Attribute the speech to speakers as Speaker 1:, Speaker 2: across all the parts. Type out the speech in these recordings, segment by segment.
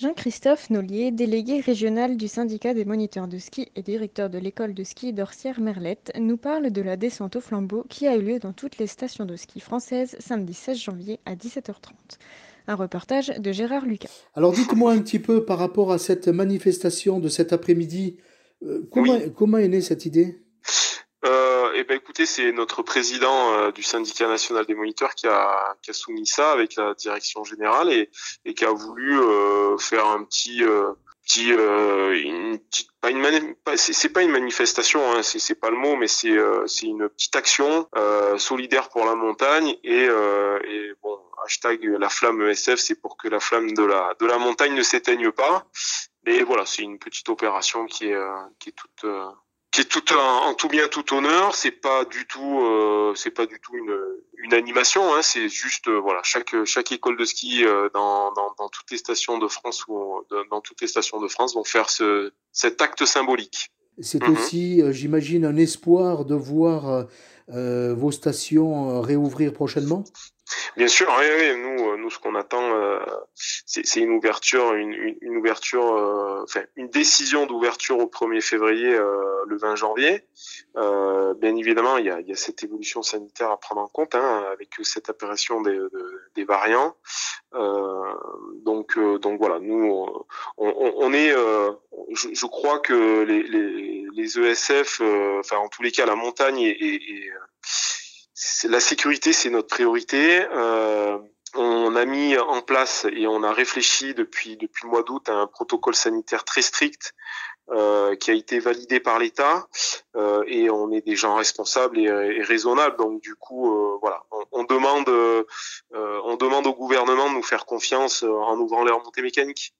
Speaker 1: Jean-Christophe Nollier, délégué régional du syndicat des moniteurs de ski et directeur de l'école de ski d'Orsières-Merlette, nous parle de la descente au flambeau qui a eu lieu dans toutes les stations de ski françaises samedi 16 janvier à 17h30. Un reportage de Gérard Lucas.
Speaker 2: Alors dites-moi un petit peu par rapport à cette manifestation de cet après-midi, euh, comment, comment est née cette idée?
Speaker 3: euh, eh ben écoutez, c'est notre président euh, du syndicat national des moniteurs qui a, qui a soumis ça avec la direction générale et, et qui a voulu euh, faire un petit euh, petit une petite pas une c'est pas une manifestation hein, c'est pas le mot mais c'est c'est une petite action solidaire pour la montagne et, et bon hashtag la flamme ESF c'est pour que la flamme de la de la montagne ne s'éteigne pas. Et voilà c'est une petite opération qui est qui est toute qui est tout en, tout bien tout honneur. C'est pas du tout, euh, c'est pas du tout une, une animation. Hein, c'est juste, euh, voilà, chaque chaque école de ski euh, dans, dans, dans, toutes les stations de France ou dans toutes les stations de France vont faire ce cet acte symbolique.
Speaker 2: C'est mhm. aussi, j'imagine, un espoir de voir vos stations réouvrir prochainement?
Speaker 3: Bien sûr, oui, oui, nous, euh, nous, ce qu'on attend, euh, c'est une ouverture, une, une, ouverture, euh, enfin, une décision d'ouverture au 1er février, le 20 janvier. bien évidemment, il y a, il y a cette évolution sanitaire à prendre en compte, hein, avec cette apparition des, des variants. donc, donc voilà, nous, on, on est, je, je, crois que les, les, les ESF, enfin, en tous les cas, la montagne est la sécurité, c'est notre priorité. Euh, on a mis en place et on a réfléchi depuis depuis le mois d'août à un protocole sanitaire très strict euh, qui a été validé par l'État euh, et on est des gens responsables et, et raisonnables. Donc du coup, euh, voilà, on, on demande euh, on demande au gouvernement de nous faire confiance euh, en ouvrant les remontées mécaniques.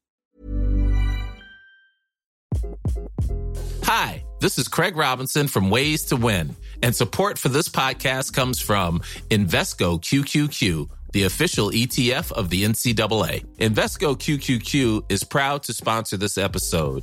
Speaker 4: Hi, this is Craig Robinson from Ways to Win. And support for this podcast comes from Invesco QQQ, the official ETF of the NCAA. Invesco QQQ is proud to sponsor this episode